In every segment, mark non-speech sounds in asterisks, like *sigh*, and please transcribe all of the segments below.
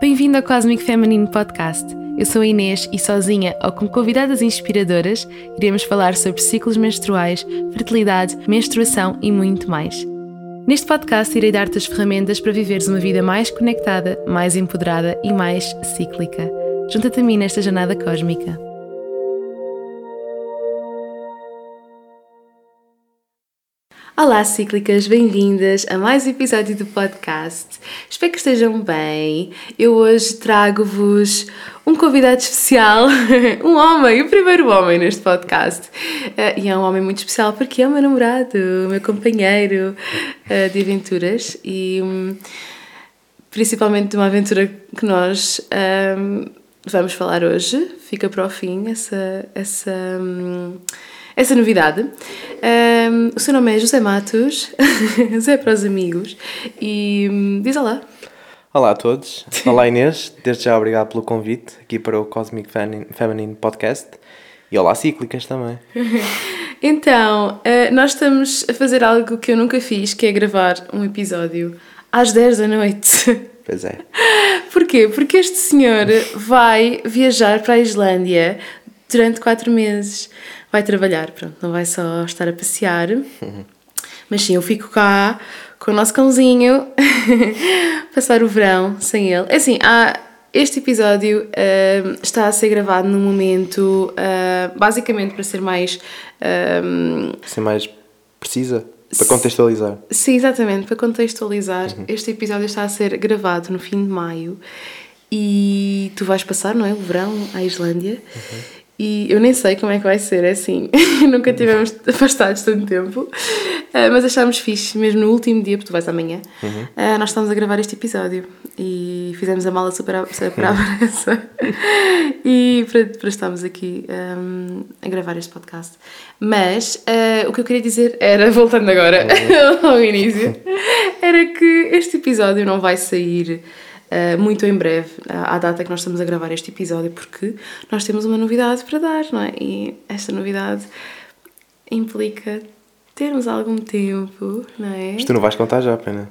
Bem-vindo ao Cosmic Feminine Podcast. Eu sou a Inês e sozinha ou com convidadas inspiradoras iremos falar sobre ciclos menstruais, fertilidade, menstruação e muito mais. Neste podcast irei dar-te as ferramentas para viveres uma vida mais conectada, mais empoderada e mais cíclica. Junta-te a mim nesta jornada cósmica. Olá, cíclicas, bem-vindas a mais um episódio do podcast. Espero que estejam bem. Eu hoje trago-vos um convidado especial, *laughs* um homem, o primeiro homem neste podcast. Uh, e é um homem muito especial porque é o meu namorado, o meu companheiro uh, de aventuras e um, principalmente de uma aventura que nós um, vamos falar hoje. Fica para o fim essa. essa um, essa novidade. Um, o seu nome é José Matos, *laughs* José para os amigos, e um, diz olá. Olá a todos, olá *laughs* Inês, desde já obrigado pelo convite aqui para o Cosmic Feminine Podcast e olá Cíclicas também. *laughs* então, uh, nós estamos a fazer algo que eu nunca fiz, que é gravar um episódio às 10 da noite. Pois é. Porquê? Porque este senhor vai viajar para a Islândia durante 4 meses vai trabalhar, pronto, não vai só estar a passear. Mas sim, eu fico cá com o nosso cãozinho, *laughs* passar o verão sem ele. É assim, há, este episódio uh, está a ser gravado num momento, uh, basicamente para ser mais. Uh, ser mais precisa? Para contextualizar. Sim, exatamente, para contextualizar. Uhum. Este episódio está a ser gravado no fim de maio e tu vais passar, não é? O verão à Islândia. Uhum. E eu nem sei como é que vai ser, é assim. *laughs* Nunca tivemos afastados tanto tempo. Uh, mas achámos fixe, mesmo no último dia, porque tu vais amanhã, uhum. uh, nós estamos a gravar este episódio e fizemos a mala super, super à pressa. *laughs* e para, para estarmos aqui um, a gravar este podcast. Mas uh, o que eu queria dizer era, *laughs* voltando agora uhum. ao início, era que este episódio não vai sair muito em breve, à data que nós estamos a gravar este episódio, porque nós temos uma novidade para dar, não é? E esta novidade implica termos algum tempo, não é? Mas tu não vais contar já, pena?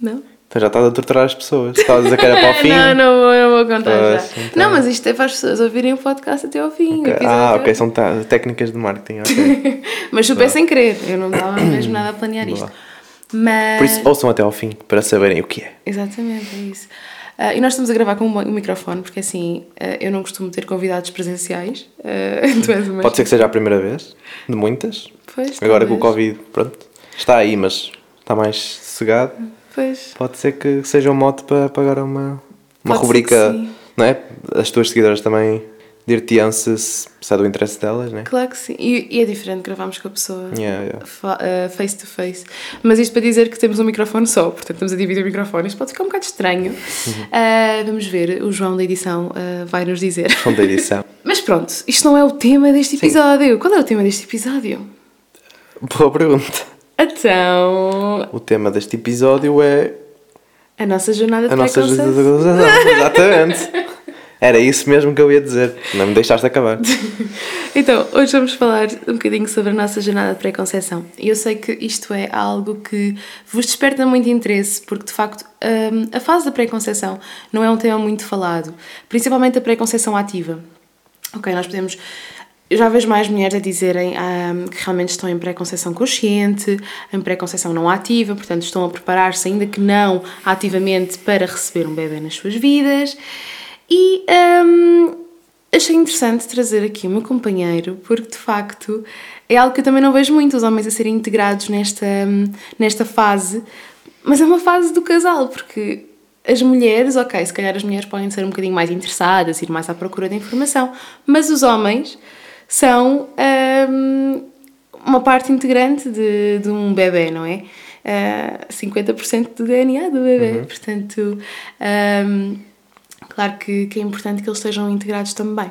Não? Então já estás a torturar as pessoas. Estavas a dizer que era para o *laughs* fim. não, não vou, não vou contar pois, já. Então... Não, mas isto é para as pessoas ouvirem o podcast até ao fim. Okay. Ah, ok, são técnicas de marketing. Okay. *laughs* mas super sem querer, eu não estava mesmo nada a planear isto. Mas... Por isso, ouçam até ao fim para saberem o que é. Exatamente, é isso. Uh, e nós estamos a gravar com um microfone, porque assim, uh, eu não costumo ter convidados presenciais. *laughs* Uh, Pode ser que seja a primeira vez, de muitas. Pois, Agora com o Covid, pronto, está aí, mas está mais sossegado. Pois. Pode ser que seja um mote para pagar uma, uma rubrica, não é? As tuas seguidoras também dir-te-ão se, é do interesse delas, né? Claro que sim. E, e é diferente gravarmos com a pessoa yeah, yeah. Uh, face to face. Mas isto para dizer que temos um microfone só, portanto estamos a dividir o microfone. Isto pode ficar um bocado estranho. Uh, vamos ver, o João da edição uh, vai nos dizer. João da edição. *laughs* Mas pronto, isto não é o tema deste episódio. Sim. Qual é o tema deste episódio? Boa pergunta. Então. O tema deste episódio é. A nossa jornada de A nossa jornada de *laughs* Exatamente. Era isso mesmo que eu ia dizer. Não me deixaste acabar. *laughs* então, hoje vamos falar um bocadinho sobre a nossa jornada de pré-conceição. E eu sei que isto é algo que vos desperta muito interesse, porque de facto hum, a fase da pré-conceição não é um tema muito falado, principalmente a pré-conceição ativa. Ok, nós podemos eu já vejo mais mulheres a dizerem um, que realmente estão em pré-conceição consciente, em pré-conceição não ativa, portanto estão a preparar-se, ainda que não ativamente, para receber um bebê nas suas vidas. E um, achei interessante trazer aqui o meu companheiro, porque de facto é algo que eu também não vejo muito os homens a serem integrados nesta, nesta fase, mas é uma fase do casal, porque as mulheres, ok, se calhar as mulheres podem ser um bocadinho mais interessadas, ir mais à procura da informação, mas os homens são um, uma parte integrante de, de um bebê, não é? Uh, 50% do DNA do bebê, uhum. portanto. Um, Claro que, que é importante que eles estejam integrados também.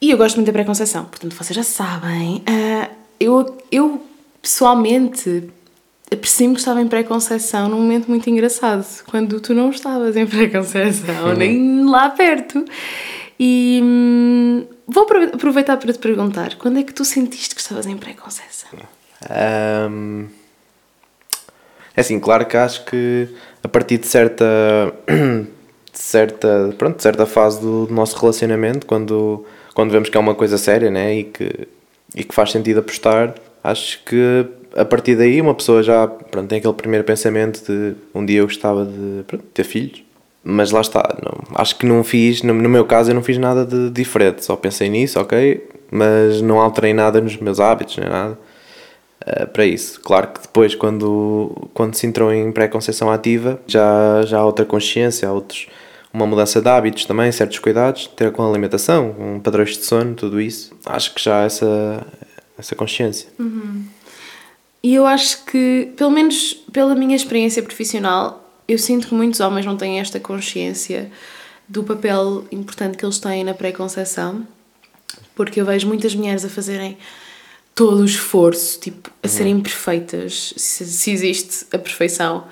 E eu gosto muito da pré-conceição, portanto vocês já sabem. Uh, eu, eu pessoalmente aprecio-me que estava em pré-conceição num momento muito engraçado, quando tu não estavas em pré-conceição, uhum. nem lá perto. E hum, vou aproveitar para te perguntar: quando é que tu sentiste que estavas em pré-conceição? Um, é assim, claro que acho que a partir de certa certa, pronto, certa fase do, do, nosso relacionamento, quando, quando vemos que é uma coisa séria né? e, que, e que faz sentido apostar, acho que a partir daí uma pessoa já pronto, tem aquele primeiro pensamento de um dia eu gostava de pronto, ter filhos. Mas lá está, não, acho que não fiz, no, no meu caso eu não fiz nada de diferente, só pensei nisso, ok, mas não alterei nada nos meus hábitos, nem nada uh, para isso. Claro que depois, quando, quando se entrou em pré-conceição ativa, já, já há outra consciência, há outros, uma mudança de hábitos também, certos cuidados, ter com a alimentação, com padrões de sono, tudo isso. Acho que já há essa, essa consciência. Uhum. E eu acho que, pelo menos pela minha experiência profissional, eu sinto que muitos homens não têm esta consciência do papel importante que eles têm na pré-conceição, porque eu vejo muitas mulheres a fazerem todo o esforço, tipo, a uhum. serem perfeitas, se, se, existe a perfeição,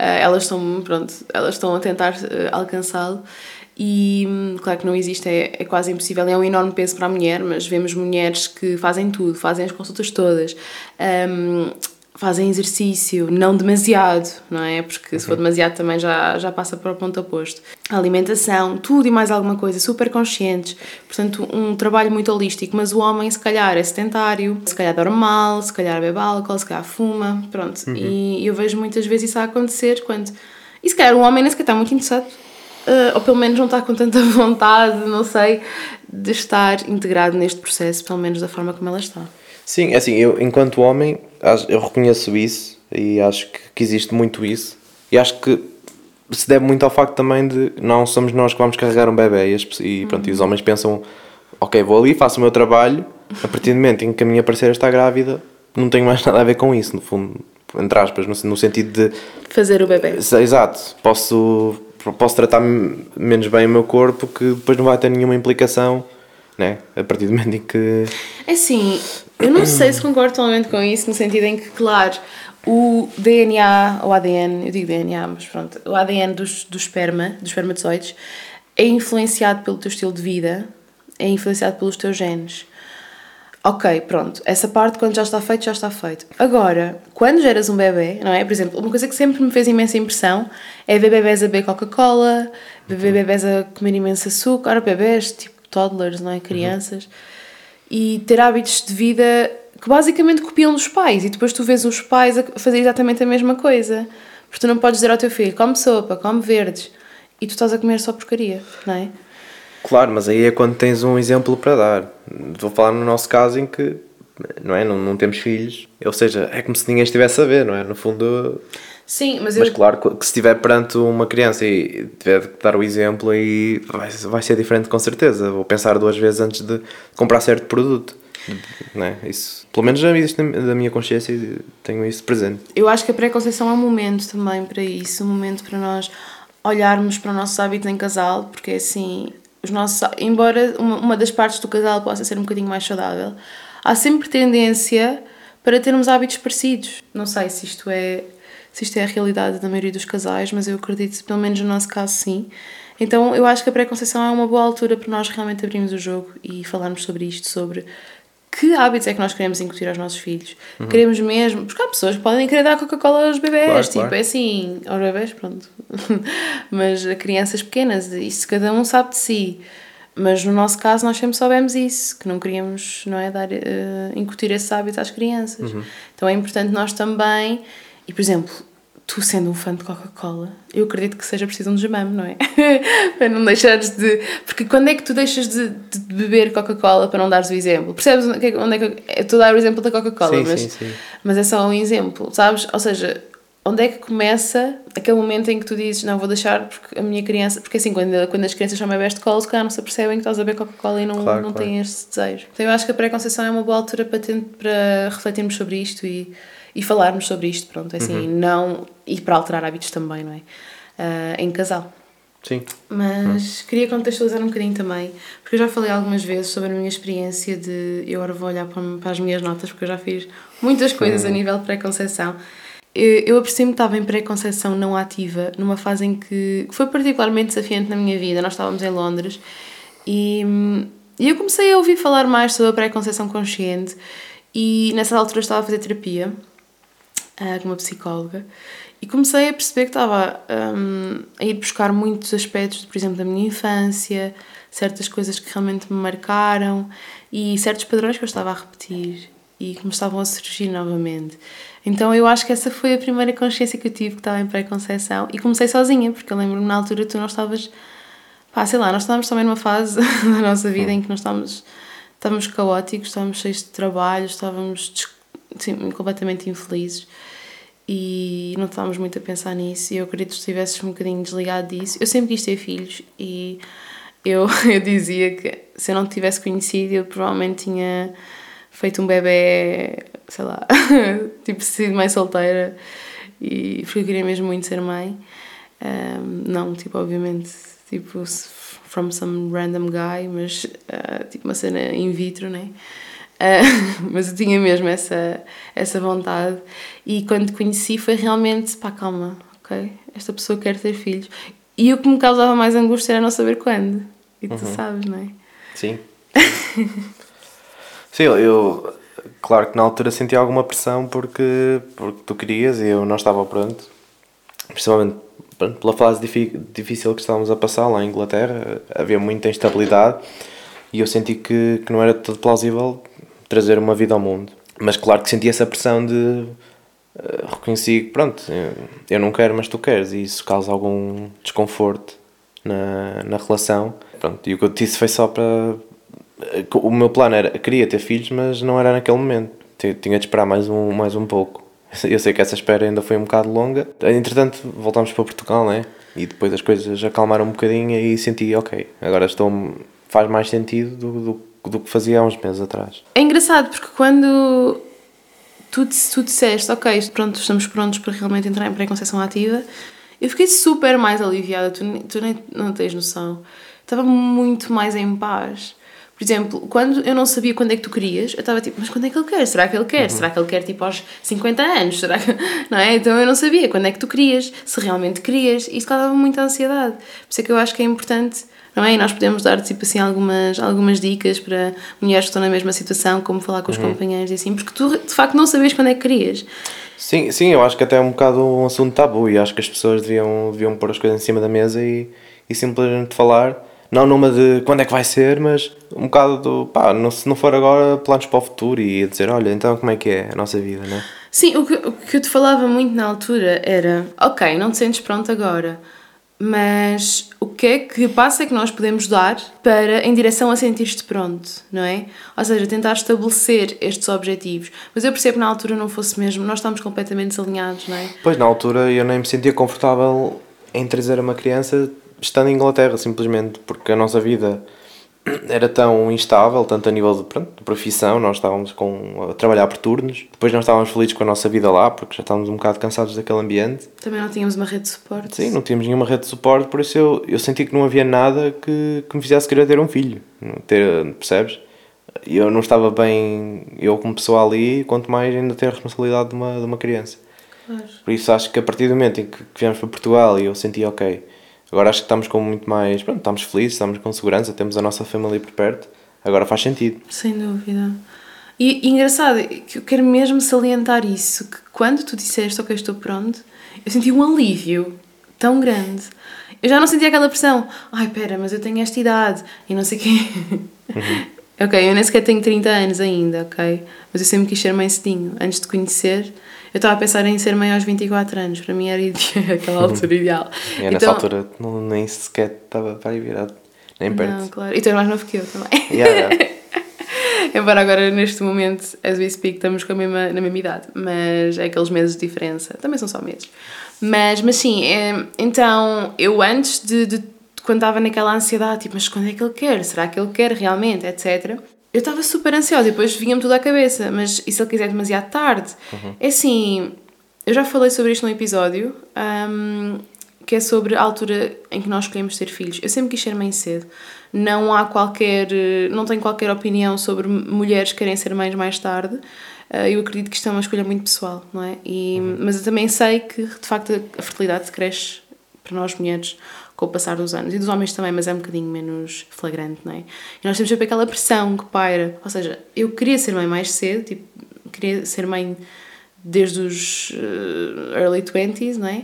elas estão, pronto, elas estão a tentar uh, alcançá-lo. E hum, claro que não existe, é, é quase impossível, é um enorme peso para a mulher, mas vemos mulheres que fazem tudo, fazem as consultas todas, um, fazem exercício, não demasiado, não é? Porque se for uhum. demasiado também já, já passa para o ponto oposto. A alimentação, tudo e mais alguma coisa, super conscientes, portanto, um trabalho muito holístico, mas o homem, se calhar, é sedentário, se calhar dorme mal, se calhar bebe álcool, se calhar fuma, pronto. Uhum. E eu vejo muitas vezes isso a acontecer quando. E se calhar o homem nem sequer está muito interessado ou pelo menos não está com tanta *laughs* vontade, não sei, de estar integrado neste processo, pelo menos da forma como ela está. Sim, é assim, eu enquanto homem, eu reconheço isso e acho que, existe muito isso. E acho que se deve muito ao facto também de não somos nós que vamos carregar um bebê e, e, pronto, e os homens pensam ok, vou ali, faço o meu trabalho a partir do momento em que a minha parceira está grávida não tenho mais *laughs* nada a ver com isso, no fundo entre aspas, no, no sentido de fazer o bebê. Exato, posso posso tratar menos bem o meu corpo que depois não vai ter nenhuma implicação, né? A partir do momento em que. É assim, eu não sei se concordo totalmente com isso, no sentido em que, claro, o DNA, o ADN, eu digo DNA, mas pronto, o ADN dos, do esperma, dos espermatozoides, é influenciado pelo teu estilo de vida, é influenciado pelos teus genes. Ok, pronto, essa parte quando já está feito, já está feito. Agora, quando geras um bebê, não é? Por exemplo, uma coisa que sempre me fez imensa impressão é ver bebés a beber Coca-Cola, ver bebés a comer imenso açúcar, bebés tipo toddlers, não é? Crianças. Uhum. E ter hábitos de vida que basicamente copiam dos pais e depois tu vês os pais a fazer exatamente a mesma coisa. Porque tu não podes dizer ao teu filho, come sopa, come verdes, e tu estás a comer só porcaria, não é? Claro, mas aí é quando tens um exemplo para dar. Vou falar no nosso caso em que não é? Não, não temos filhos, ou seja, é como se ninguém estivesse a ver, não é? No fundo. Sim, mas, mas eu... claro que se estiver perante uma criança e tiver de dar o exemplo, aí vai, vai ser diferente com certeza. Vou pensar duas vezes antes de comprar certo produto. Não é? Isso, pelo menos já existe da minha consciência e tenho isso presente. Eu acho que a pré-conceição é um momento também para isso, um momento para nós olharmos para o nosso hábito em casal, porque assim, os nossos, embora uma, uma das partes do casal possa ser um bocadinho mais saudável, há sempre tendência para termos hábitos parecidos. Não sei se isto é se isto é a realidade da maioria dos casais, mas eu acredito, pelo menos no nosso caso, sim. Então eu acho que a pré-conceição é uma boa altura para nós realmente abrirmos o jogo e falarmos sobre isto, sobre que hábitos é que nós queremos incutir aos nossos filhos. Uhum. Queremos mesmo, porque há pessoas que podem querer dar Coca-Cola aos bebés, claro, tipo, claro. é assim, aos bebés, pronto. *laughs* mas a crianças pequenas, isso cada um sabe de si. Mas no nosso caso nós sempre soubemos isso, que não queríamos não é, dar, uh, incutir esse hábito às crianças. Uhum. Então é importante nós também, e por exemplo, tu sendo um fã de Coca-Cola, eu acredito que seja preciso um desmame, não é? *laughs* para não deixares de. Porque quando é que tu deixas de, de beber Coca-Cola para não dares o exemplo? Percebes onde é que. Onde é que eu estou a dar o exemplo da Coca-Cola, mas, sim, sim. mas é só um exemplo, sabes? Ou seja, onde é que começa aquele momento em que tu dizes não vou deixar porque a minha criança porque assim quando, quando as crianças são bebés de cola se calhar não se apercebem que estás a beber Coca-Cola e não, claro, não claro. têm este desejo então eu acho que a pré-conceição é uma boa altura para, para refletirmos sobre isto e, e falarmos sobre isto pronto assim uhum. não e para alterar hábitos também não é uh, em casal Sim. Mas uhum. queria contextualizar um bocadinho também, porque eu já falei algumas vezes sobre a minha experiência de. Eu agora vou olhar para, para as minhas notas, porque eu já fiz muitas coisas uhum. a nível de pré-conceição eu apercebi-me que estava em pré-conceição não ativa, numa fase em que foi particularmente desafiante na minha vida. Nós estávamos em Londres e, e eu comecei a ouvir falar mais sobre a pré-conceição consciente e nessa altura estava a fazer terapia com uma psicóloga E comecei a perceber que estava um, a ir buscar muitos aspectos, por exemplo, da minha infância, certas coisas que realmente me marcaram e certos padrões que eu estava a repetir e que me estavam a surgir novamente. Então eu acho que essa foi a primeira consciência que eu tive que estava em pré-conceição e comecei sozinha, porque eu lembro-me na altura tu não estavas, pá, sei lá, nós estávamos também numa fase *laughs* da nossa vida em que nós estávamos, estávamos caóticos, estávamos cheios de trabalho, estávamos sim, completamente infelizes e não estávamos muito a pensar nisso. E eu acredito que estivesses um bocadinho desligado disso. Eu sempre quis ter filhos e eu, *laughs* eu dizia que se eu não tivesse conhecido, eu provavelmente tinha feito um bebê, sei lá, *laughs* tipo sido mãe solteira e porque eu queria mesmo muito ser mãe. Um, não, tipo, obviamente, tipo, from some random guy, mas uh, tipo uma cena in vitro, né? Uh, *laughs* mas eu tinha mesmo essa, essa vontade e quando conheci foi realmente, pá, calma, ok? Esta pessoa quer ter filhos. E o que me causava mais angústia era não saber quando. E tu uhum. sabes, não é? Sim. *laughs* Sim, eu, claro que na altura senti alguma pressão porque, porque tu querias e eu não estava pronto. Principalmente pela fase difícil que estávamos a passar lá em Inglaterra, havia muita instabilidade e eu senti que, que não era todo plausível trazer uma vida ao mundo. Mas claro que senti essa pressão de uh, reconheci que pronto, eu não quero, mas tu queres, e isso causa algum desconforto na, na relação. Pronto, e o que eu disse foi só para. Eh, o meu plano era, queria ter filhos, mas não era naquele momento. Tinha de esperar mais um, mais um pouco. *laughs* Eu sei que essa espera ainda foi um bocado longa. Entretanto, voltámos para Portugal, né? E depois as coisas acalmaram um bocadinho e senti, ok, agora estou faz mais sentido do, do do que fazia há uns meses atrás. É engraçado porque quando tu, tu disseste, ok, pronto, estamos prontos para realmente entrar em pré-conceição ativa, eu fiquei super mais aliviada, tu, tu nem não tens noção. Estava muito mais em paz. Por exemplo, quando eu não sabia quando é que tu querias, eu estava tipo, mas quando é que ele quer? Será que ele quer? Uhum. Será que ele quer tipo aos 50 anos? Será que... *laughs* Não é? Então eu não sabia quando é que tu querias, se realmente querias. Isso causava muita ansiedade. Por isso é que eu acho que é importante não é? E nós podemos dar tipo assim algumas, algumas dicas para mulheres que estão na mesma situação, como falar com os uhum. companheiros e assim, porque tu de facto não sabias quando é que querias. Sim, sim, eu acho que até é um bocado um assunto tabu e acho que as pessoas deviam, deviam pôr as coisas em cima da mesa e, e simplesmente falar, não numa de quando é que vai ser, mas um bocado do pá, não, se não for agora, planos para o futuro e dizer, olha, então como é que é a nossa vida, não é? Sim, o que, o que eu te falava muito na altura era, ok, não te sentes pronto agora mas o que é que passo é que nós podemos dar para em direção a sentir-te pronto, não é? Ou seja, tentar estabelecer estes objetivos. Mas eu percebo que na altura não fosse mesmo, nós estamos completamente desalinhados, não é? Pois, na altura eu nem me sentia confortável em trazer uma criança estando em Inglaterra, simplesmente porque a nossa vida era tão instável, tanto a nível de, pronto, de profissão, nós estávamos com, a trabalhar por turnos, depois não estávamos felizes com a nossa vida lá, porque já estávamos um bocado cansados daquele ambiente. Também não tínhamos uma rede de suporte. Sim, não tínhamos nenhuma rede de suporte, por isso eu, eu senti que não havia nada que, que me fizesse querer ter um filho, ter, percebes? Eu não estava bem, eu como pessoa ali, quanto mais ainda ter a responsabilidade de uma, de uma criança. Claro. Por isso acho que a partir do momento em que, que viemos para Portugal e eu senti, ok, Agora acho que estamos com muito mais. Pronto, estamos felizes, estamos com segurança, temos a nossa família por perto. Agora faz sentido. Sem dúvida. E, e engraçado, que eu quero mesmo salientar isso: que quando tu disseste, ok, estou pronto, eu senti um alívio tão grande. Eu já não sentia aquela pressão, ai pera, mas eu tenho esta idade e não sei o quê. Uhum. *laughs* ok, eu nem sequer tenho 30 anos ainda, ok? Mas eu sempre quis ser mãe cedinho, antes de conhecer eu estava a pensar em ser mãe aos 24 anos, para mim era *laughs* aquela altura ideal. E nessa então, altura não, nem sequer estava para ir virado, nem perto. Não, claro. E tu és mais novo que eu também. *laughs* Yeah, yeah. *laughs* Embora agora, neste momento, as we speak, estamos com a mesma, na mesma idade, mas é aqueles meses de diferença, também são só meses. Mas, mas sim, é, então eu antes de, de quando estava naquela ansiedade, tipo, mas quando é que ele quer? Será que ele quer realmente? Etc eu estava super ansiosa e depois vinha-me tudo à cabeça, mas e se ele quiser demasiado tarde? Uhum. É assim, eu já falei sobre isto num episódio um, que é sobre a altura em que nós escolhemos ter filhos. Eu sempre quis ser mãe cedo. Não há qualquer, não tenho qualquer opinião sobre mulheres que querem ser mães mais tarde. Uh, eu acredito que isto é uma escolha muito pessoal, não é? E, uhum. Mas eu também sei que, de facto, a fertilidade cresce para nós mulheres com o passar dos anos. E dos homens também, mas é um bocadinho menos flagrante, não é? E nós temos sempre aquela pressão que paira. Ou seja, eu queria ser mãe mais cedo, tipo, queria ser mãe desde os uh, early 20s, não é?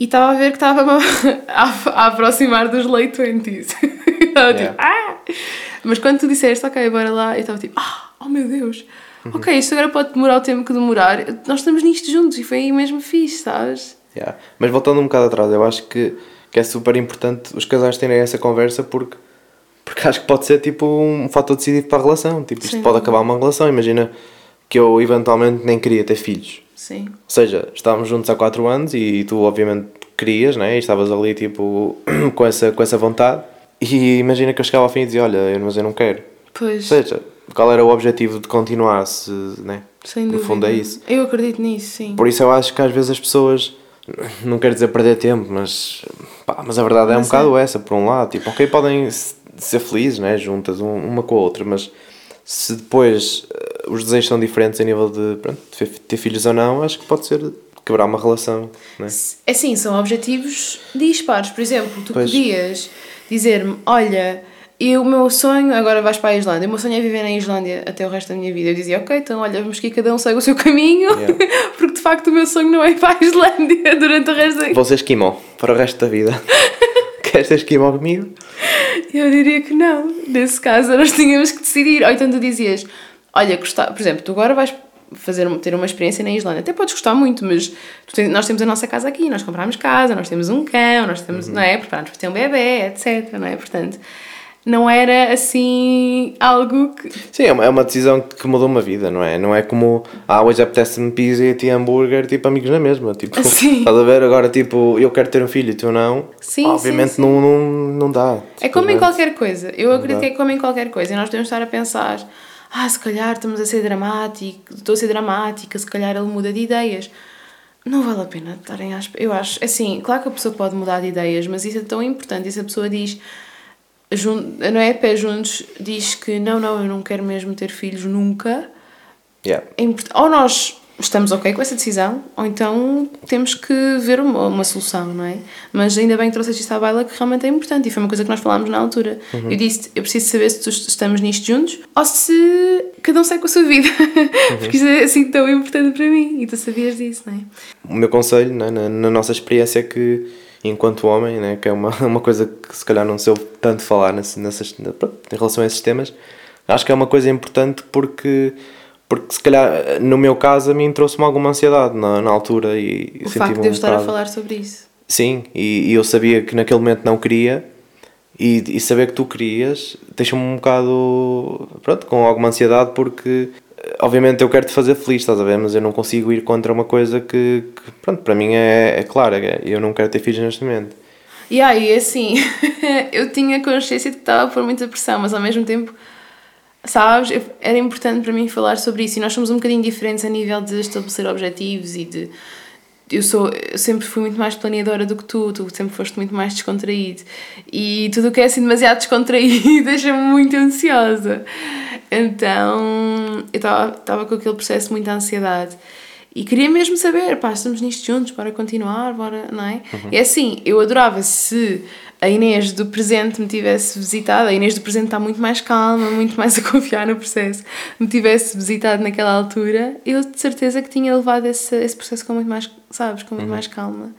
E estava a ver que estava *laughs* a, aproximar dos late 20s. *laughs* estava tipo, ah! Mas quando tu disseste, ok, bora lá, eu estava tipo, ah, oh meu Deus, uhum. ok, isto agora pode demorar o tempo que demorar, nós estamos nisto juntos e foi aí mesmo fixe, sabes? Yeah. Mas voltando um bocado atrás, eu acho que, que é super importante os casais terem essa conversa porque, porque acho que pode ser tipo um fator decisivo para a relação. Tipo, isto Sim. pode acabar uma relação. Imagina que eu eventualmente nem queria ter filhos. Sim. Ou seja, estávamos juntos há 4 anos e tu obviamente querias, né? E estavas ali tipo *clears throat* com essa, com essa vontade. E imagina que eu chegava ao fim e dizia: Olha, mas eu não quero. Pois. Ou seja, qual era o objetivo de continuar se, né? Sem dúvida. No fundo é isso. Eu acredito nisso, sim. Por isso eu acho que às vezes as pessoas não quero dizer perder tempo, mas, pá, mas a verdade é um bocado essa, por um lado. Tipo, ok, podem ser felizes, né, juntas, uma com a outra, mas se depois uh, os desejos são diferentes a nível de pronto, ter filhos ou não, acho que pode ser quebrar uma relação. Né? É sim, são objetivos dispares. Por exemplo, tu pois. podias dizer-me: Olha e o meu sonho, agora vais para a Islândia, o meu sonho é viver na Islândia até o resto da minha vida. Eu dizia, ok, então olha, vamos que cada um segue o seu caminho, yeah. *laughs* porque de facto o meu sonho não é ir para a Islândia *laughs* durante o resto da vida. Vou ser esquimó para o resto da vida. *laughs* Queres ser esquimó comigo? Eu diria que não. Nesse caso, nós tínhamos que decidir. Ou então tu dizias, olha, gostar, por exemplo, tu agora vais fazer ter uma experiência na Islândia. Até podes gostar muito, mas tens, nós temos a nossa casa aqui, nós compramos casa, nós temos um cão, nós temos, uhum. não é? Preparamos para ter um bebê, etc, não é? Portanto, não era assim algo que. Sim, é uma, é uma decisão que mudou uma vida, não é? Não é como, ah, hoje apetece-me pizza e ti hambúrguer, tipo, amigos na mesma. Tipo, *laughs* sim. estás a ver? Agora, tipo, eu quero ter um filho e tu não. Sim, Obviamente sim, sim. Não, não, não dá. É como em qualquer coisa. Eu acredito que é como em qualquer coisa. E nós devemos estar a pensar, ah, se calhar estamos a ser dramáticos, estou a ser dramática, se calhar ele muda de ideias. Não vale a pena estarem às. Eu acho, assim, claro que a pessoa pode mudar de ideias, mas isso é tão importante. E se a pessoa diz não é pé juntos, diz que não, não, eu não quero mesmo ter filhos nunca. Yeah. É ou nós estamos ok com essa decisão, ou então temos que ver uma, uma solução, não é? Mas ainda bem que trouxeste isto à baila que realmente é importante e foi uma coisa que nós falámos na altura. Uhum. Eu disse, eu preciso saber se estamos nisto juntos ou se cada um sai com a sua vida, uhum. *laughs* porque isso é assim tão importante para mim e tu sabias disso, não é? O meu conselho, né, na, na nossa experiência é que enquanto homem, né, que é uma, *laughs* uma coisa que se calhar não se ouve tanto falar nessas, nessas, em relação a esses temas, acho que é uma coisa importante porque, porque se calhar no meu caso a mim trouxe-me alguma ansiedade na, na altura e o facto de eu um estar bocado... a falar sobre isso. Sim, e, e, eu sabia que naquele momento não queria e, e saber que tu querias deixa-me um bocado pronto, com alguma ansiedade porque obviamente eu quero te fazer feliz, estás a ver? Mas eu não consigo ir contra uma coisa que, que pronto, para mim é, é clara. É, eu não quero ter filhos neste momento. E aí, assim, *laughs* eu tinha consciência de que estava a pôr muita pressão, mas ao mesmo tempo, sabes, era importante para mim falar sobre isso. E nós somos um bocadinho diferentes a nível de estabelecer objetivos e de. Eu, sou, eu sempre fui muito mais planeadora do que tu, tu sempre foste muito mais descontraído. E tudo o que é assim demasiado *laughs* descontraído *laughs* deixa-me muito ansiosa. Então eu estava com aquele processo de muita ansiedade e queria mesmo saber, pá, estamos nisto juntos, bora continuar, bora, não é? Uhum. É assim, eu adorava se a Inês do presente me tivesse visitado, a Inês do presente está muito mais calma, muito mais a *laughs* confiar no processo, me tivesse visitado naquela altura, eu de certeza que tinha levado esse, esse processo com muito mais, sabes, com muito uhum. mais calma.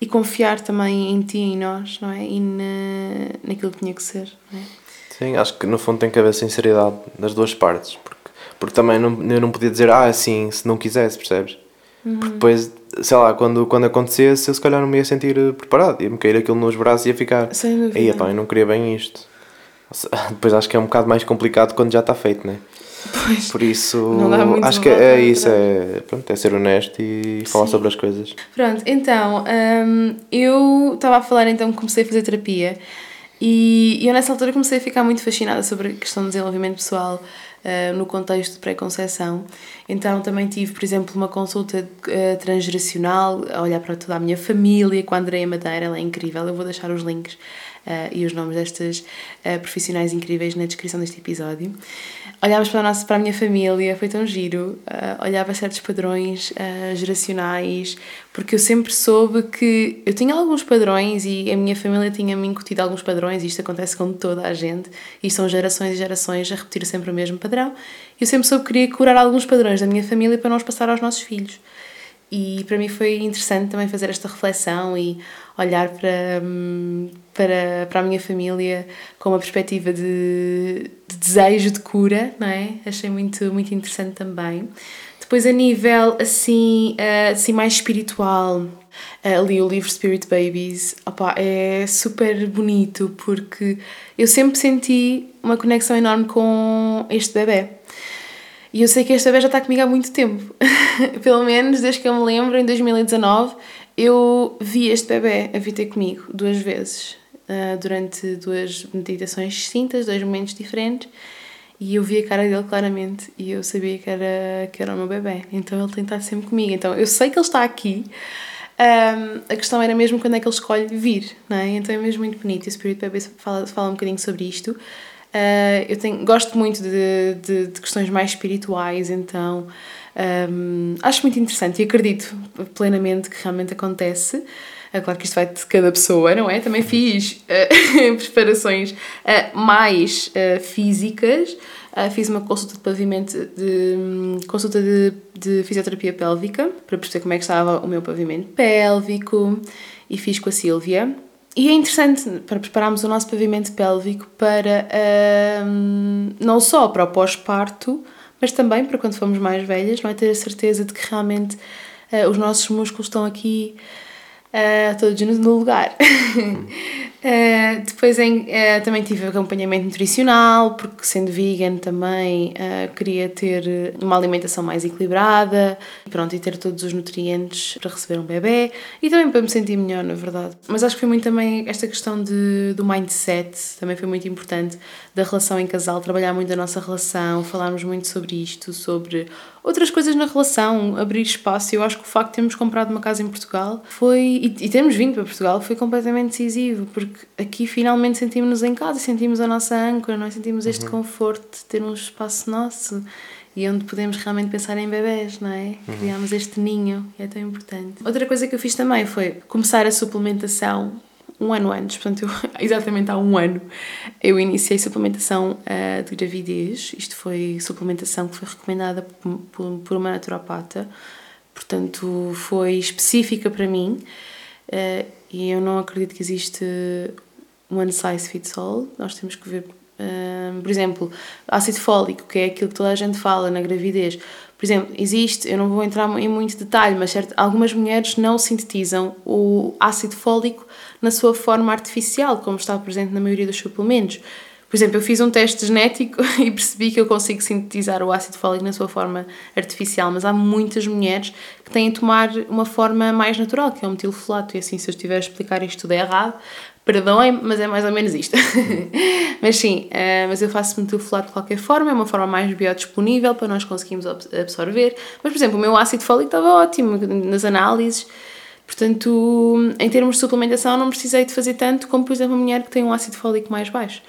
E confiar também em ti e em nós, não é? E na, naquilo que tinha que ser, não é? Sim, acho que no fundo tem que haver sinceridade das duas partes, porque, porque também não, eu não podia dizer, ah, assim, se não quisesse, percebes? Uhum. Porque depois, sei lá, quando, quando acontecesse, eu se calhar não me ia sentir preparado, ia-me cair aquilo nos braços e ia ficar, Sem dúvida. Aí, pá, eu não queria bem isto. *laughs* Depois acho que é um bocado mais complicado quando já está feito, né? Pois, Por isso, acho que é, isso, é, pronto, é ser honesto e falar Sim. sobre as coisas. Pronto, então, hum, eu estava a falar, então comecei a fazer terapia e, e eu nessa altura comecei a ficar muito fascinada sobre a questão do desenvolvimento pessoal uh, no contexto de pré-conceição. Então também tive, por exemplo, uma consulta uh, transgeracional, a olhar para toda a minha família, com a Andrea Madeira, ela é incrível, eu vou deixar os links e os nomes destas profissionais incríveis na descrição deste episódio. Olhavas para a, nossa, para a minha família, foi tão giro, olhava certos padrões geracionais, porque eu sempre soube que eu tinha alguns padrões e a minha família tinha-me incutido alguns padrões, e isto acontece com toda a gente, e são gerações e gerações a repetir sempre o mesmo padrão. Eu sempre soube que queria curar alguns padrões da minha família para não os passar aos nossos filhos. E para mim foi interessante também fazer esta reflexão e olhar para, hum, para, para a minha família com uma perspectiva de, de desejo de cura, não é? Achei muito, muito interessante também. Depois, a nível assim, eh, assim mais espiritual, uh, li o livro Spirit Babies. Opa, é super bonito porque eu sempre senti uma conexão enorme com este bebê. E eu sei que bebê já está comigo há muito tempo. *laughs* Pelo menos desde que eu me lembro, em 2019, eu vi este bebê a vir ter comigo duas vezes. Uh, durante duas meditações distintas, dois momentos diferentes. E eu vi a cara dele claramente e eu sabia que era, que era o meu bebê. Então ele tem estado sempre comigo. Então eu sei que ele está aqui. Um, a questão era mesmo quando é que ele escolhe vir, não é? Então é mesmo muito bonito. E o Spirit Baby fala, fala um bocadinho sobre isto. Uh, eu tenho, gosto muito de, de, de, questões mais espirituais, então um, acho muito interessante e acredito plenamente que realmente acontece. É claro que isto vai de cada pessoa, não é? Também fiz uh, *laughs* preparações uh, mais físicas, fiz uma consulta de pavimento, de, um, consulta de, de fisioterapia pélvica para perceber como é que estava o meu pavimento pélvico e fiz com a Sílvia e é interessante para prepararmos o nosso pavimento pélvico para um, não só para o pós-parto, mas também para quando formos mais velhas, não é? Ter a certeza de que realmente uh, os nossos músculos estão aqui uh, todos no lugar. *laughs* Uh, depois em, uh, também tive acompanhamento nutricional, porque sendo vegan também uh, queria ter uma alimentação mais equilibrada pronto, e ter todos os nutrientes para receber um bebê e também para me sentir melhor, na verdade. Mas acho que foi muito também esta questão de, do mindset, também foi muito importante, da relação em casal, trabalhar muito a nossa relação, falarmos muito sobre isto, sobre outras coisas na relação, abrir espaço. Eu acho que o facto de termos comprado uma casa em Portugal foi, e, e termos vindo para Portugal foi completamente decisivo, porque aqui finalmente sentimos-nos em casa, sentimos a nossa âncora, nós é? sentimos este uhum. conforto de ter um espaço nosso e onde podemos realmente pensar em bebés, não é? Uhum. Criamos este ninho, é tão importante. Outra coisa que eu fiz também foi começar a suplementação um ano antes, portanto, eu, *laughs* exatamente há um ano, eu iniciei suplementação uh, de gravidez. Isto foi suplementação que foi recomendada por, por, por uma naturopata, portanto, foi específica para mim. Uh, e eu não acredito que existe one size fits all. Nós temos que ver, uh, por exemplo, ácido fólico, que é aquilo que toda a gente fala na gravidez. Por exemplo, existe, eu não vou entrar em muito detalhe, mas certo, algumas mulheres não sintetizam o ácido fólico na sua forma artificial, como está presente na maioria dos suplementos. Por exemplo, eu fiz um teste genético *laughs* e percebi que eu consigo sintetizar o ácido fólico na sua forma artificial, mas há muitas mulheres que têm de tomar uma forma mais natural, que é o metilfolato. E assim, se eu estiver a explicar isto tudo errado, perdoem, mas é mais ou menos isto. *laughs* mas sim, uh, mas eu faço metilfolato de qualquer forma, é uma forma mais biodisponível para nós conseguirmos absorver. Mas, por exemplo, o meu ácido fólico estava ótimo nas análises. Portanto, em termos de suplementação, não precisei de fazer tanto como, por exemplo, uma mulher que tem um ácido fólico mais baixo.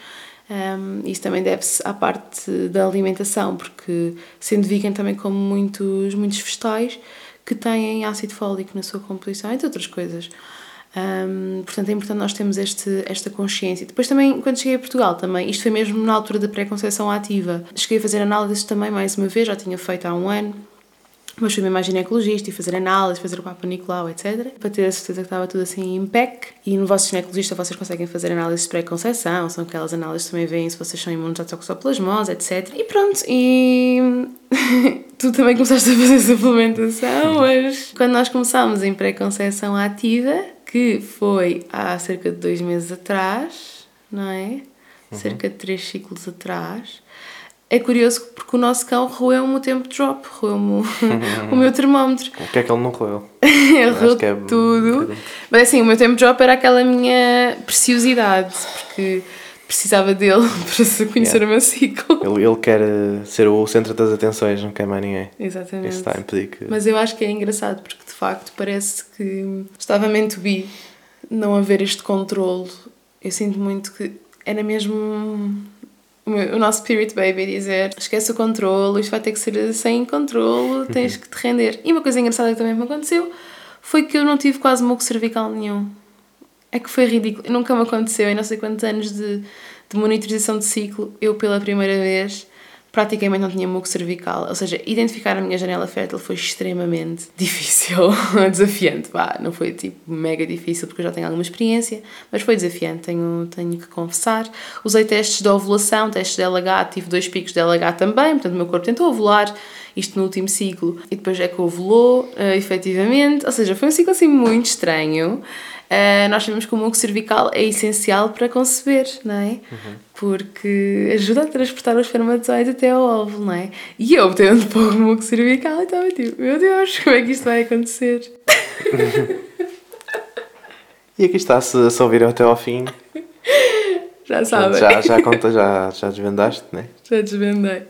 Um, isso também deve-se à parte da alimentação, porque sendo vegan também como muitos, muitos vegetais que têm ácido fólico na sua composição, entre outras coisas. Um, portanto, é importante nós termos este, esta consciência. Depois também, quando cheguei a Portugal, também, isto foi mesmo na altura da pré-conceição ativa, cheguei a fazer análises também mais uma vez, já tinha feito há um ano, mas fui mesmo à ginecologista e fazer análise, fazer o Papa Nicolau, etc. Para ter a certeza que estava tudo assim em PEC. E no vosso ginecologista vocês conseguem fazer análises de pré-conceição, são aquelas análises que também veem se vocês são imunes à toxoplasmose, etc. E pronto, e *laughs* tu também começaste a fazer suplementação, mas quando nós começámos em pré-conceição ativa, que foi há cerca de dois meses atrás, não é? Uhum. Cerca de três ciclos atrás. É curioso porque o nosso cão roeu-me o tempo drop, roeu-me o, *laughs* o meu termómetro. O que é que ele não roeu? *laughs* ele roeu é tudo. Mas assim, o meu tempo drop era aquela minha preciosidade, porque precisava dele *laughs* para se conhecer yeah. o meu ciclo. Ele, ele quer eh, ser o centro das atenções, não quer mais ninguém. Exatamente. Isso está a impedir que... Mas eu acho que é engraçado porque de facto parece que estava meant to be não haver este controle Eu sinto muito que era mesmo o, nosso spirit baby dizer esquece o controlo, isto vai ter que ser sem controlo, tens que te render. E uma coisa engraçada que também me aconteceu foi que eu não tive quase muco cervical nenhum. É que foi ridículo. Nunca me aconteceu em não sei quantos anos de, de monitorização de ciclo, eu pela primeira vez praticamente não tinha muco cervical. Ou seja, identificar a minha janela fértil foi extremamente *laughs* difícil, desafiante. Bah, não foi tipo mega difícil porque eu já tenho alguma experiência, mas foi desafiante, tenho, tenho que confessar. Usei testes de ovulação, testes de LH, tive dois picos de LH também, portanto o meu corpo tentou ovular, isto no último ciclo, e depois é que ovulou, uh, efetivamente. Ou seja, foi um ciclo assim muito estranho. Uh, nós sabemos que o muco cervical é essencial para conceber, não é? Uhum. Porque ajuda a transportar os espermatozoides até ao óvulo, não é? E eu, tendo pouco muco cervical, estava tipo, meu Deus, como é que isto vai acontecer? *laughs* e aqui está, se, se ouviram até ao fim. *laughs* Já sabem. Já, já, conta, já, já desvendaste, não é? Já desvendei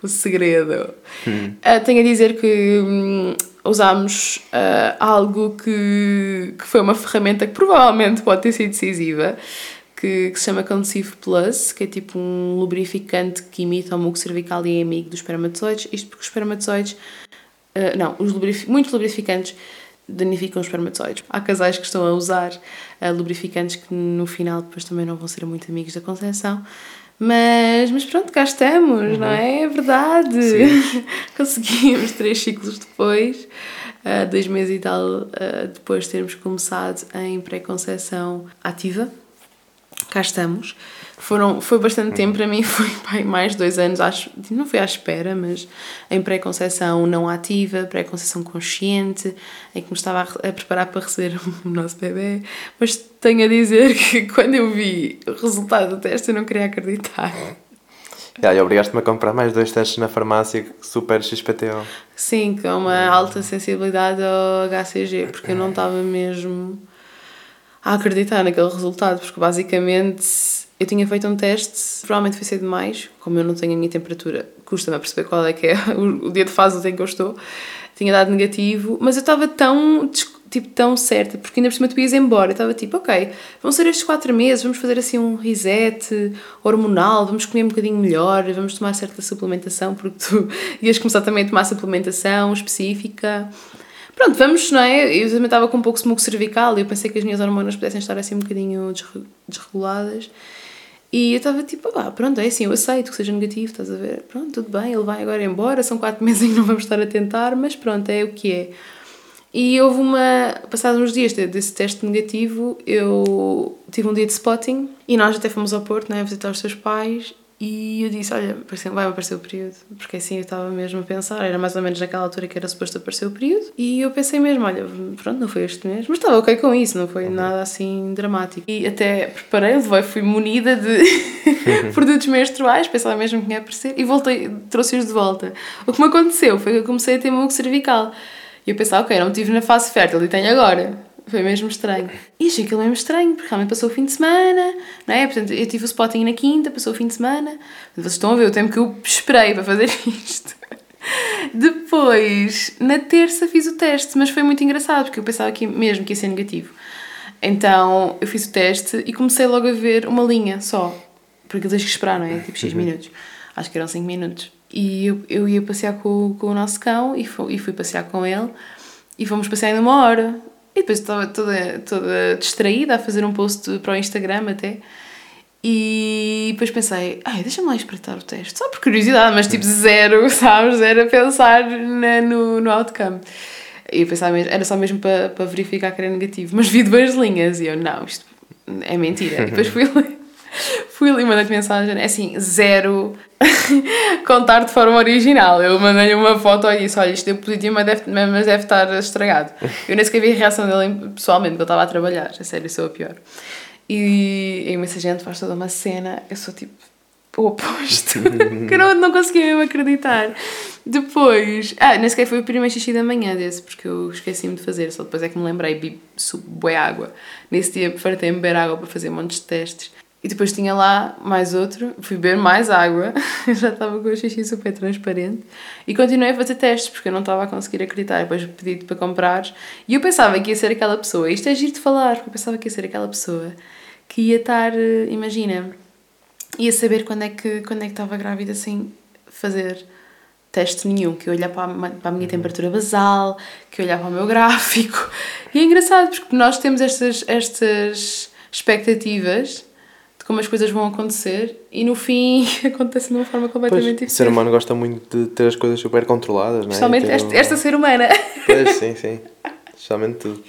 o segredo. Hum. Uh, tenho a dizer que hum, usámos uh, algo que, que foi uma ferramenta que provavelmente pode ter sido decisiva, que, que se chama Conceive Plus, que é tipo um lubrificante que imita o muco cervical e é amigo dos espermatozoides. Isto porque os espermatozoides. Uh, não, os lubrific muitos lubrificantes danificam os espermatozoides. Há casais que estão a usar uh, lubrificantes que no final depois também não vão ser muito amigos da concepção. Mas, mas pronto, cá estamos, uhum. não é? É verdade. *laughs* Conseguimos três ciclos depois, uh, dois meses e tal uh, depois de termos começado em pré-conceição ativa. Cá estamos. Foram, foi bastante tempo para mim, foi *laughs* mais dois anos, acho, não foi à espera, mas em pré-conceição não ativa, pré-conceição consciente, em que me estava a, a, preparar para receber *laughs* o nosso bebê. Mas tenho a dizer que *laughs* quando eu vi o resultado do teste eu não queria acreditar. Yeah, e obrigaste-me a comprar mais dois testes na farmácia super XPTO. Sim, com uma alta sensibilidade ao HCG, porque eu não estava mesmo a acreditar naquele resultado, porque basicamente eu tinha feito um teste, provavelmente foi cedo demais, como eu não tenho a minha temperatura, custa-me a perceber qual é que é *laughs* o, dia de fase em que eu estou, tinha dado negativo, mas eu estava tão, tipo, tão certa, porque ainda por cima tu ias embora, eu estava tipo, ok, vão ser estes quatro meses, vamos fazer assim um reset hormonal, vamos comer um bocadinho melhor, vamos tomar certa suplementação, porque tu *laughs* ias começar também a tomar suplementação específica, Pronto, vamos, não é? Eu também estava com um pouco de smoke cervical e eu pensei que as minhas hormonas pudessem estar assim um bocadinho desreguladas. E eu estava tipo, ah, pronto, é assim, eu aceito que seja negativo, estás a ver? Pronto, tudo bem, ele vai agora embora, são quatro *laughs* meses que não vamos estar a tentar, mas pronto, é o que é. E houve uma. Passados uns dias desse teste negativo, eu tive um dia de spotting e nós até fomos ao Porto, né, visitar os seus pais e eu disse: Olha, vai aparecer o período. Porque assim eu estava mesmo a pensar, era mais ou menos naquela altura que era suposto aparecer o período. E eu pensei mesmo: Olha, pronto, não foi este mês. Mas estava ok com isso, não foi nada assim dramático. E até preparei, levei, fui munida de *laughs* produtos menstruais, pensava mesmo que ia aparecer. E voltei, trouxe-os de volta. O que me aconteceu foi que eu comecei a ter muco cervical. E eu pensava: Ok, não tive na fase fértil e tenho agora. Foi mesmo estranho. E achei aquilo mesmo estranho, porque realmente passou o fim de semana, não é? Portanto, eu tive o spotting na quinta, passou o fim de semana. Vocês estão a ver o tempo que eu esperei para fazer *laughs* isto. Depois, na terça, fiz o teste, mas foi muito engraçado, porque eu pensava que mesmo que ia ser negativo. Então, eu fiz o teste e comecei logo a ver uma linha só. Porque tens que esperar, não é? Tipo X uhum. minutos. Acho que eram 5 minutos. E eu, eu ia passear com, com o nosso cão e fui, e fui passear com ele. E fomos passear ainda uma hora. E depois estava toda, toda distraída a fazer um post para o Instagram até. E depois pensei, ai, deixa-me lá espreitar o teste, só por curiosidade, mas tipo zero, *laughs* sabes? Zero a pensar na, no, no outcome. E eu pensava era só mesmo para, para verificar que era negativo. Mas vi duas linhas e eu, não, isto é mentira. E depois fui *laughs* ler *laughs* Fui ali, mandei-te mensagem, é assim, zero *laughs* contar de forma original. Eu mandei-lhe uma foto e disse: Olha, isto deu positivo, mas deve, mas deve estar estragado. Eu nem sequer vi a reação dele pessoalmente, porque eu estava a trabalhar, a sério, sou a pior. E, e imensa gente faz toda uma cena, eu sou tipo o oposto, *laughs* que não, não conseguia mesmo acreditar. Depois, ah, nem sequer foi o primeiro xixi da manhã desse, porque eu esqueci-me de fazer, só depois é que me lembrei, bebi bué água. Nesse dia fartei-me beber água para fazer montes de testes. E depois tinha lá mais outro, fui beber mais água, *laughs* já estava com o xixi super transparente. E continuei a fazer testes, porque eu não estava a conseguir acreditar. Depois pedi-te para comprar. E eu pensava que ia ser aquela pessoa, isto é giro de falar, porque eu pensava que ia ser aquela pessoa que ia estar, eh, imagina, ia saber quando é que quando é que estava grávida sem fazer teste nenhum, que eu olhar para a, para a minha temperatura basal, que eu olhar para o meu gráfico. E é engraçado porque nós temos estas, estas expectativas como as coisas vão acontecer e no fim *laughs* acontece de uma forma completamente pois, diferente. O ser humano gosta muito de ter as coisas super controladas, não é? Especialmente Ter esta, um- esta ser humana. Pois, sim, sim. Especialmente tudo.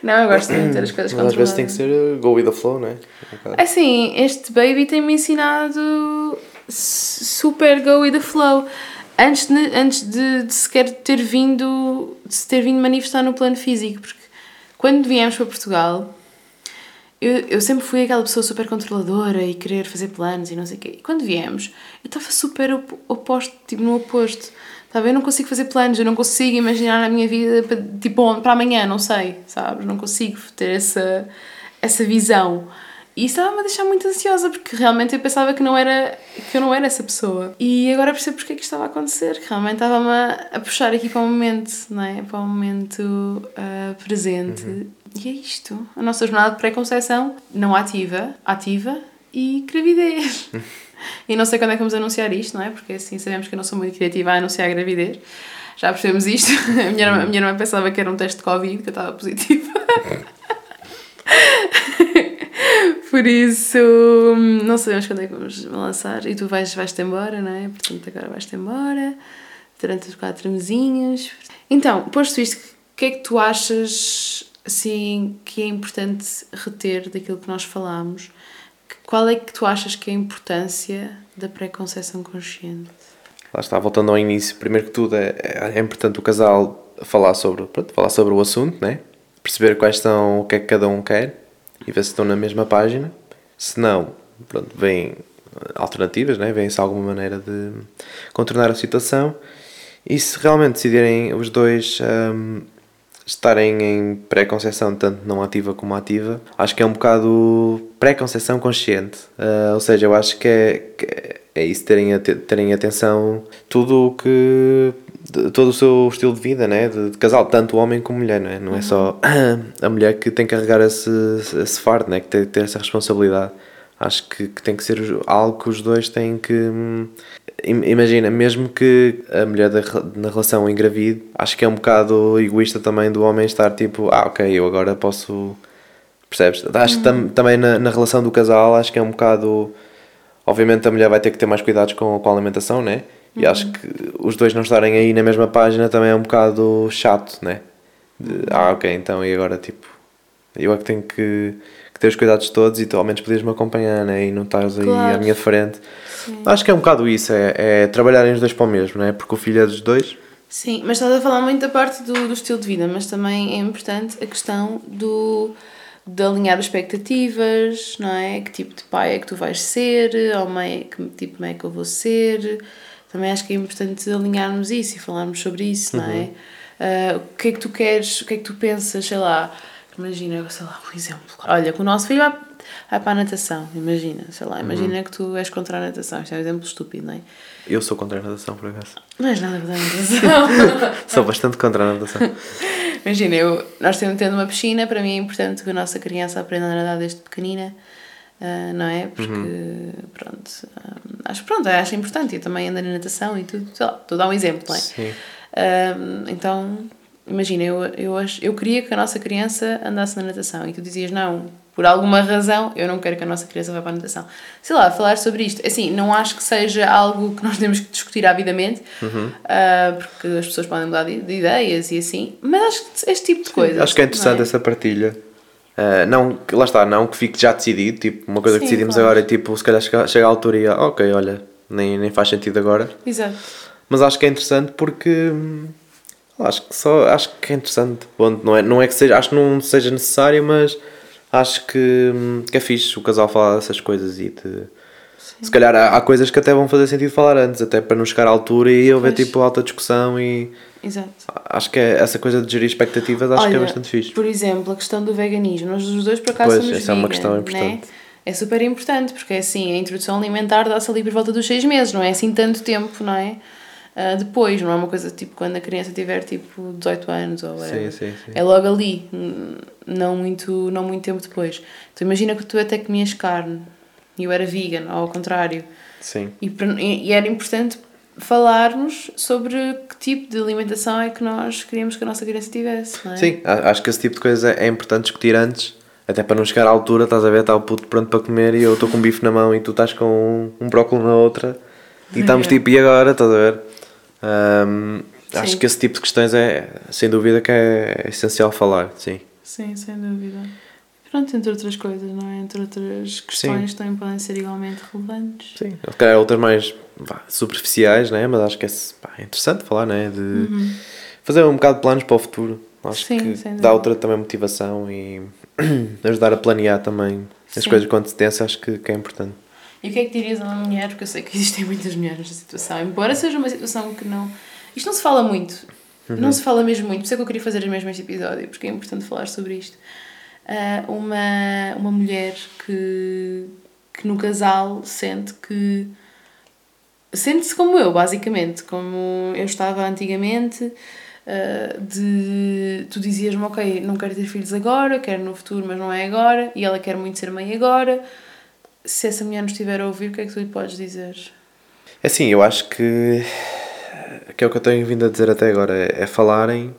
Não, eu gosto muito de ter as coisas *clears throat* Mas às vezes tem que controladas. ser uh, go with the flow, não é? Um bocado. Assim, este baby tem-me ensinado super go with the flow. Antes de, antes de, de sequer ter vindo, de se ter vindo manifestar no plano físico, porque quando viemos para Portugal, eu, eu sempre fui aquela pessoa super controladora e querer fazer planos e não sei o quê. E quando viemos, eu estava super op- oposto, tipo no oposto. Sabe? Eu não consigo fazer planos, eu não consigo imaginar a minha vida para, tipo, para amanhã, não sei, sabes? Não consigo ter essa, essa visão. E isso estava-me a deixar muito ansiosa, porque realmente eu pensava que, não era, que eu não era essa pessoa. E agora percebo porque é que estava a acontecer, que realmente estava-me a, puxar aqui para o momento, não é? Para o momento ah, presente. E é isto. A nossa jornada de pré-conceição não ativa, ativa e gravidez. *laughs* e não sei quando é que vamos anunciar isto, não é? Porque assim sabemos que eu não sou muito criativa a anunciar a gravidez. Já percebemos isto. *laughs* A minha, irmã, a minha irmã pensava que era um teste de Covid, que eu estava positiva. *laughs* Por isso, não sabemos quando é que vamos lançar. E tu vais, vais-te embora, não é? Portanto, agora vais-te embora durante os quatro mesinhos. Então, posto isto, o que é que tu achas assim, que é importante reter daquilo que nós falámos? Que- Qual é que tu achas que é a importância da pré-conceição consciente? Lá está, voltando ao início, primeiro que tudo é, é importante o casal falar sobre, pronto, falar sobre o assunto, né? perceber quais são, o que é que cada um quer e ver se estão na mesma página. Se não, pronto, vêm alternativas, né? vem-se alguma maneira de contornar a situação. E se realmente decidirem os dois hum, estarem em pré-conceição, tanto não ativa como ativa, acho que é um bocado pré-conceição consciente. Ah, ou seja, eu acho que é, que é isso, terem, terem atenção tudo o que. de- todo o seu estilo de vida, né? de, de casal, tanto homem como mulher, não é? Não é só *coughs* a mulher que tem que carregar esse, esse fardo, né? que tem que ter essa responsabilidade. Acho que, que tem que ser algo que os dois têm que. hum, im- Imagina, mesmo que a mulher da, na relação engravide, acho que é um bocado egoísta também do homem estar tipo, ah, ok, eu agora posso. Percebes? Acho que tam, também na, na relação do casal, acho que é um bocado. Obviamente a mulher vai ter que ter mais cuidados com, com a alimentação, né? E acho que os dois não estarem aí na mesma página também é um bocado chato, né? De, ah, ok, então e agora tipo. Eu é que tenho que ter os cuidados todos e tu ao menos podias me acompanhar, né? E não estás aí Claro. à minha frente. Acho que é um bocado isso, é, é trabalharem os dois para o mesmo, né? Porque o filho é dos dois. Sim, mas estás a falar muito da parte do, do estilo de vida, mas também é importante a questão do de alinhar expectativas, não é? Que tipo de pai é que tu vais ser, ou mãe, que tipo de mãe é que eu vou ser. Também acho que é importante alinharmos isso e falarmos sobre isso, não é? Ah, o que é que tu queres, o que é que tu pensas, sei lá, imagina, sei lá, um exemplo. Olha, que o nosso filho vai, vai para a natação, imagina, sei lá, imagina que tu és contra a natação, isto é um exemplo estúpido, não é? Eu sou contra a natação, por acaso. Não és nada contra a natação. *laughs* Sou bastante contra a natação. Imagina, eu, nós temos tendo uma piscina, para mim é importante que a nossa criança aprenda a nadar desde pequenina, ah, não é? Porque, pronto, ah, acho, pronto, acho importante. Eu também ando na natação e tudo, sei lá, estou a dar um exemplo, não é? Sim. Ah, então, imagina, eu, eu, eu queria que a nossa criança andasse na natação e tu dizias, não, por alguma razão, eu não quero que a nossa criança vá para a natação. Sei lá, falar sobre isto. Assim, não acho que seja algo que nós temos que discutir avidamente, ah, porque as pessoas podem mudar de, de ideias e assim, mas acho que este tipo de coisas. Acho que é interessante é? essa partilha. Uh, não, que- lá está, não que fique já decidido, tipo, uma coisa que Sim, decidimos claro. agora é tipo, se calhar chega, chega a altura e ah, ok, olha, nem, nem faz sentido agora. Exato. Mas acho que é interessante porque hum, acho que só acho que é interessante. Ponto. Não, é, não é que seja, acho que não seja necessário, mas acho que, que é fixe o casal falar dessas coisas e de, se calhar há, há coisas que até vão fazer sentido falar antes, até para não chegar à altura e haver Pois. tipo alta discussão e Exato. acho que é, essa coisa de gerir expectativas acho que é bastante fixe. Por exemplo, a questão do veganismo. Nós os dois, por acaso, Pois, somos essa é uma questão né? importante. É super importante, porque é assim, a introdução alimentar dá-se ali por volta dos seis meses, não é assim tanto tempo, não é? Uh, depois, não é uma coisa tipo quando a criança tiver tipo 18 anos ou whatever. Sim, sim, sim. É logo ali, não muito, não muito tempo depois. Então imagina que tu até comias carne e eu era vegan, ou ao contrário. Sim. E, e era importante falarmos sobre que tipo de alimentação é que nós queríamos que a nossa criança tivesse, não é? Sim, acho que esse tipo de coisa é importante discutir antes, até para não chegar à altura, estás a ver, está o puto pronto para comer e eu estou com um bife na mão e tu estás com um, um brócolis na outra e estamos Yeah. tipo, e agora, estás a ver? Ahm, acho Sim. que esse tipo de questões é, sem dúvida, que é essencial falar, sim. Sim, sem dúvida. Pronto, entre outras coisas, não é? Entre outras questões que também podem ser igualmente relevantes. Sim, calhar outras mais vá, superficiais, né? mas acho que é, pá, é interessante falar, né? de fazer um bocado de planos para o futuro. Acho Uhum. Sim, que dá dúvida. outra também motivação e *clears throat* ajudar a planear também as Sim. coisas com antecedência, acho que, que é importante. E o que é que dirias a uma mulher? Porque eu sei que *laughs* existem muitas mulheres nesta situação, embora seja uma situação que não. Isto não se fala muito. Não se fala mesmo muito. Por isso é que eu queria fazer mesmo este episódio, porque é importante falar sobre isto. Ah, uma, uma mulher que, que no casal sente que. Sente-se como eu, basicamente, como eu estava antigamente. ah, de tu dizias-me, ok, não quero ter filhos agora, quero no futuro, mas não é agora, e ela quer muito ser mãe agora se essa mulher nos estiver a ouvir, o que é que tu lhe podes dizer? É assim, eu acho que, que é o que eu tenho vindo a dizer até agora, é, é falarem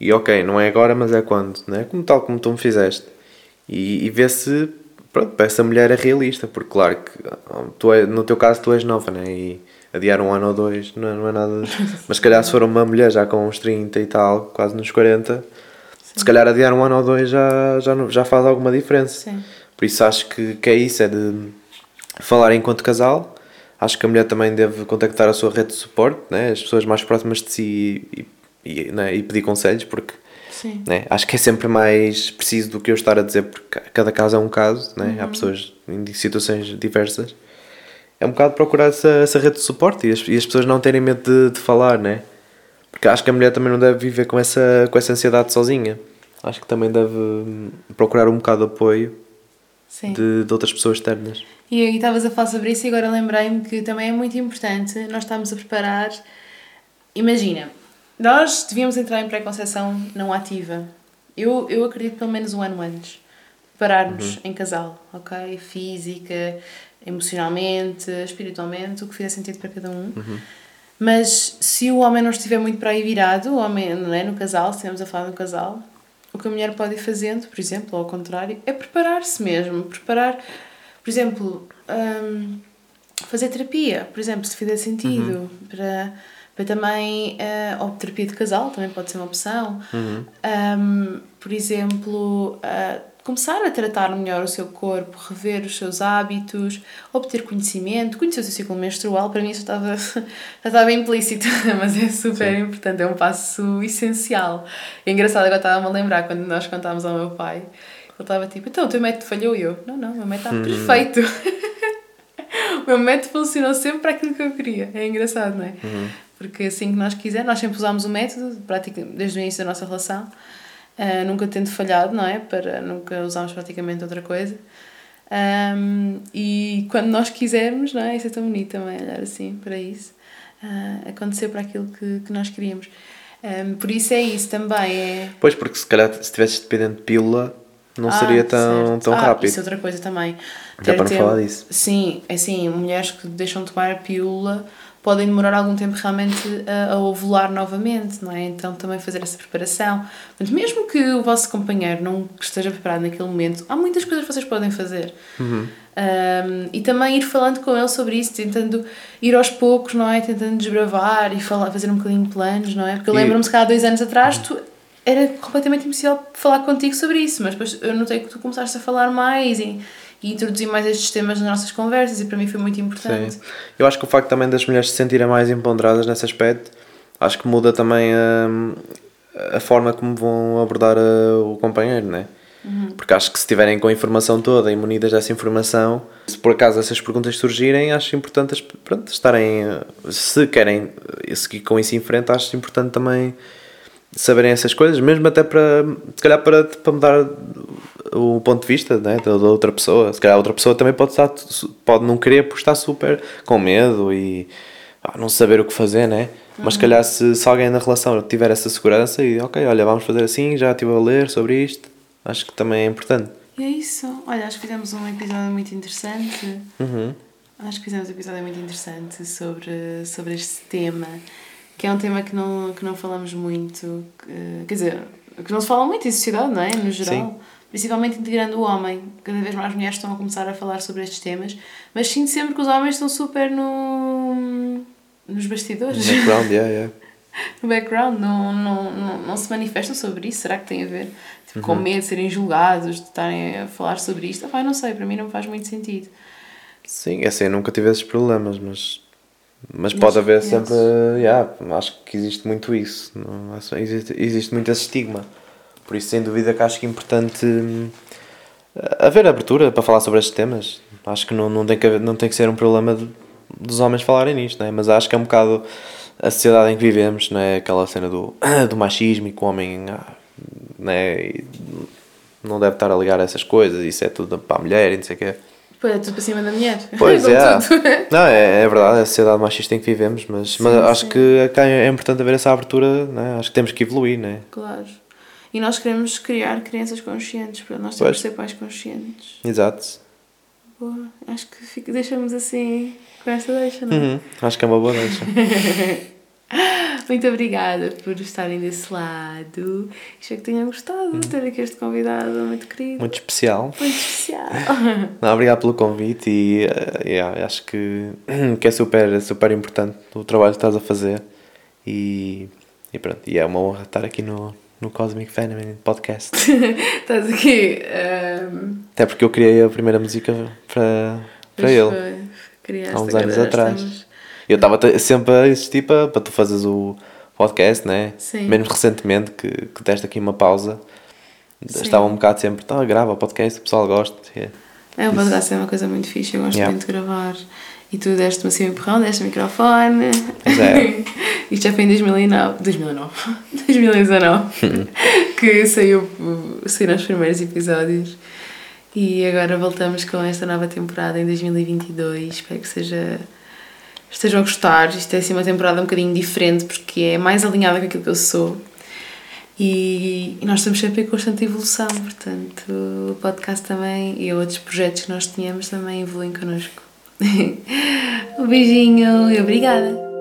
e ok, não é agora, mas é quando, né? como tal como tu me fizeste. E, e ver se, pronto, para essa mulher é realista, porque claro que tu é, no teu caso tu és nova, né? E adiar um ano ou dois não é, não é nada. *laughs* Mas se calhar se for uma mulher já com uns 30 e tal, quase nos 40, se calhar adiar um ano ou dois já, já, não- já faz alguma diferença. Sim. Por isso acho que, que é isso, é de falar enquanto casal. Acho que a mulher também deve contactar a sua rede de suporte, né? as pessoas mais próximas de si e, e, né? e pedir conselhos, porque né? acho que é sempre mais preciso do que eu estar a dizer, porque cada caso é um caso, né? Uhum. há pessoas em situações diversas. É um bocado procurar essa, essa rede de suporte e as, e as pessoas não terem medo de, de falar, né? porque acho que a mulher também não deve viver com essa, com essa ansiedade sozinha. Acho que também deve hum, procurar um bocado de apoio. De, de outras pessoas externas. E aí estavas a falar sobre isso e agora lembrei-me que também é muito importante nós estamos a preparar. Imagina, nós devíamos entrar em pré-conceição não ativa. Eu, eu acredito pelo menos um ano antes. Preparar-nos em casal, ok? Física, emocionalmente, espiritualmente, o que fizer sentido para cada um. Mas se o homem não estiver muito para aí virado, o homem não é, no casal, se estivermos a falar no casal, o que a mulher pode ir fazendo, por exemplo, ou ao contrário, é preparar-se mesmo. Preparar, por exemplo, hum, fazer terapia, por exemplo, se fizer sentido, para, para também, eh, ou terapia de casal também pode ser uma opção. Hum, por exemplo, ah, começar a tratar melhor o seu corpo, rever os seus hábitos, obter conhecimento, conhecer o seu ciclo menstrual, para mim isso estava, *laughs* já estava implícito, *laughs* mas é super importante, é um passo essencial. É engraçado, agora estava-me a lembrar quando nós contámos ao meu pai, ele estava tipo, então o teu método falhou e eu, não, não, o meu método está perfeito. *laughs* o meu método funcionou sempre para aquilo que eu queria. É engraçado, não é? Porque assim que nós quisermos, nós sempre usámos o método, praticamente, desde o início da nossa relação, ah, nunca tendo falhado, não é? Para nunca usámos praticamente outra coisa. Ahm, e quando nós quisermos, não é? Isso é tão bonito também, olhar assim para isso, ah, acontecer para aquilo que, que nós queríamos. Ahm, por isso é isso também, é Pois, porque se calhar se estivesse dependente de pílula, não ah, seria tão, certo. tão ah, rápido. Isso é outra coisa também. Já Ter para não tempo- falar disso. Sim, é assim, mulheres que deixam de tomar a pílula podem demorar algum tempo realmente a, a ovular novamente, não é? Então também fazer essa preparação. Portanto, mesmo que o vosso companheiro não esteja preparado naquele momento, há muitas coisas que vocês podem fazer. Uhum. Um, e também ir falando com ele sobre isso, tentando ir aos poucos, não é? Tentando desbravar e falar, fazer um bocadinho de planos, não é? Porque eu lembro-me que há dois anos atrás tu era completamente impossível falar contigo sobre isso, mas depois eu notei que tu começaste a falar mais e, e introduzir mais estes temas nas nossas conversas e para mim foi muito importante. Sim. Eu acho que o facto também das mulheres se sentirem mais empoderadas nesse aspecto, acho que muda também a, a forma como vão abordar a- o companheiro, né? Porque acho que se estiverem com a informação toda e munidas dessa informação, se por acaso essas perguntas surgirem, acho importante pronto, estarem. eh, Se querem eh, seguir com isso em frente, acho importante também saberem essas coisas, mesmo até para, se calhar para, para mudar o ponto de vista né, da, da outra pessoa. Se calhar a outra pessoa também pode, estar, pode não querer porque está super com medo e ah, não saber o que fazer, né? Mas se calhar se, se alguém na relação tiver essa segurança e ok, olha, vamos fazer assim, já estive a ler sobre isto, acho que também é importante. E é isso. Olha, acho que fizemos um episódio muito interessante. Uhum. Acho que fizemos um episódio muito interessante sobre, sobre este tema, que é um tema que não, que não falamos muito, que, quer dizer, que não se fala muito em sociedade, não é? No geral. Sim. Principalmente integrando o homem. Cada vez mais mulheres estão a começar a falar sobre estes temas, mas sinto sempre que os homens estão super no, nos bastidores. Background, yeah, yeah. *laughs* no background, não, não, não, não se manifestam sobre isso. Será que tem a ver tipo, com medo de serem julgados, de estarem a falar sobre isto? Ah, não sei, para mim não faz muito sentido. Sim, assim, eu nunca tive esses problemas, mas, mas pode haver sempre. Yeah, acho que existe muito isso. Não, acho- existe, existe muito esse estigma. Por isso, sem dúvida, que acho que é importante hum, haver abertura para falar sobre estes temas. Acho que não, não, tem, que haver- não tem que ser um problema de- dos homens falarem nisto, né? mas acho que é um bocado a sociedade em que vivemos, né? aquela cena do, *coughs* do machismo e que o homem ah, né? e não deve estar a ligar a essas coisas, isso é tudo para a mulher e não sei o quê. Pois é, tudo para cima da mulher. *laughs* Pois é. Não, é, é verdade, é a sociedade machista em que vivemos, mas, mas acho que cá é importante haver essa abertura, né? acho que temos que evoluir, né? Claro. E nós queremos criar crianças conscientes, portanto, nós temos de ser pais conscientes. Exato. Boa. Acho que fica, deixamos assim com esta deixa, não é? Uhum, Acho que é uma boa deixa. *laughs* *laughs* Muito obrigada por estarem desse lado. Espero que tenham gostado de ter aqui este convidado muito querido, Muito especial. muito especial. *laughs* Não, obrigado pelo convite e eh, yeah, acho que, *clears throat* que é super, super importante o trabalho que estás a fazer e, e pronto, e é uma honra estar aqui no, no Cosmic Feminine Podcast. *laughs* Estás aqui. ehm, Até porque eu criei a primeira música para, para ele. foi. Criaste, há uns anos atrás. estamos- Eu estava sempre a insistir para, para tu fazeres o podcast, né? Sim. Menos recentemente que, que deste aqui uma pausa. Sim. Estava um bocado sempre, tá, grava podcast, o pessoal gosta. É. É, o podcast é uma coisa muito fixe, eu gosto Yeah. muito de gravar. E tu deste-me assim um empurrão, deste o microfone. É. *laughs* Isto já foi em 2009. 2009. 2019. que saiu, saíram os primeiros episódios. E agora voltamos com esta nova temporada em 2022. Espero que seja. Estejam a gostar. Isto é assim uma temporada um bocadinho diferente porque é mais alinhada com aquilo que eu sou. E, e nós estamos sempre em constante evolução, portanto, o podcast também e outros projetos que nós tínhamos também evoluem connosco. *laughs* um beijinho e obrigada!